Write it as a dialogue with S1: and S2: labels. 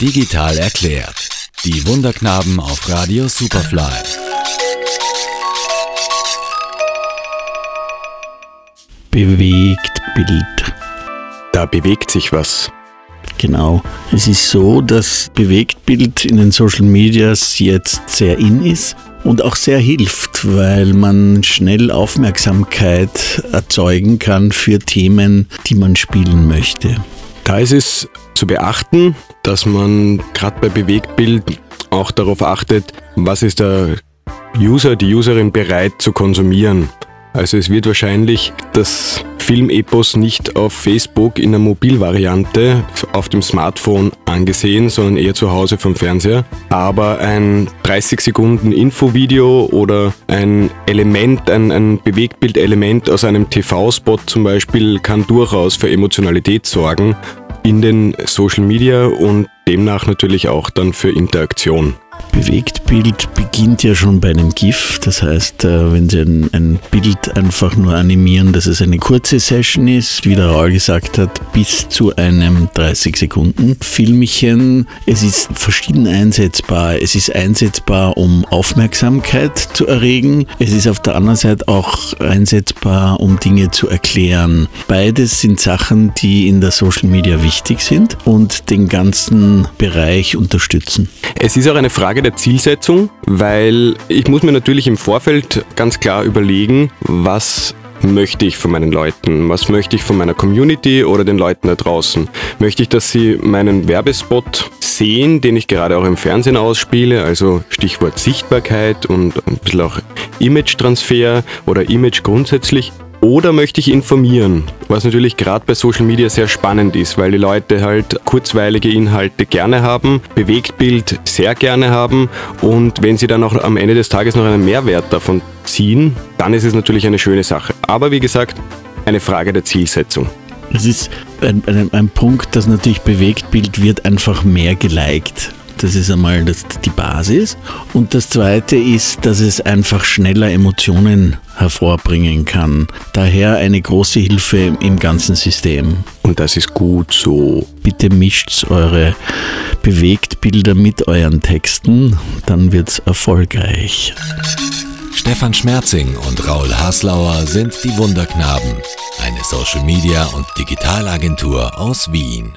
S1: Digital erklärt. Die Wunderknaben auf Radio Superfly.
S2: Bewegt Bild.
S3: Da bewegt sich was.
S2: Genau. Es ist so, dass Bewegtbild in den Social Medias jetzt sehr in ist und auch sehr hilft, weil man schnell Aufmerksamkeit erzeugen kann für Themen, die man spielen möchte.
S3: Da ist es zu beachten, dass man gerade bei Bewegtbild auch darauf achtet, was ist der User, die Userin bereit zu konsumieren. Also es wird wahrscheinlich das Filmepos nicht auf Facebook in der Mobilvariante auf dem Smartphone angesehen, sondern eher zu Hause vom Fernseher. Aber ein 30 Sekunden Infovideo oder ein Element, ein, ein Bewegtbildelement aus einem TV-Spot zum Beispiel kann durchaus für Emotionalität sorgen in den Social Media und demnach natürlich auch dann für Interaktion.
S2: Bewegtbild beginnt ja schon bei einem GIF. Das heißt, äh, wenn Sie ein, ein, Bild einfach nur animieren, dass es eine kurze Session ist, wie der Raul gesagt hat, bis zu einem 30 Sekunden Filmchen. Es ist verschieden einsetzbar. Es ist einsetzbar, um Aufmerksamkeit zu erregen. Es ist auf der anderen Seite auch einsetzbar, um Dinge zu erklären. Beides sind Sachen, die in der Social Media wichtig sind und den ganzen Bereich unterstützen.
S3: Es ist auch eine Frage der Zielsetzung, weil ich muss mir natürlich im Vorfeld ganz klar überlegen, was möchte ich von meinen Leuten? Was möchte ich von meiner Community oder den Leuten da draußen? Möchte ich, dass sie meinen Werbespot sehen, den ich gerade auch im Fernsehen ausspiele, also Stichwort Sichtbarkeit und ein bisschen auch Image-Transfer oder Image grundsätzlich? Oder möchte ich informieren, was natürlich gerade bei Social Media sehr spannend ist, weil die Leute halt kurzweilige Inhalte gerne haben, Bewegtbild sehr gerne haben und wenn sie dann auch am Ende des Tages noch einen Mehrwert davon ziehen, dann ist es natürlich eine schöne Sache. Aber wie gesagt, eine Frage der Zielsetzung.
S2: Es ist ein, ein, ein Punkt, dass natürlich Bewegtbild wird einfach mehr geliked. Das ist einmal das, die Basis. Und das Zweite ist, dass es einfach schneller Emotionen hervorbringen kann. Daher eine große Hilfe im ganzen System.
S3: Und das ist gut so.
S2: Bitte mischt eure Bewegtbilder mit euren Texten, dann wird es erfolgreich.
S1: Stefan Schmerzing und Raul Haslauer sind die Wunderknaben, eine Social Media und Digitalagentur aus Wien.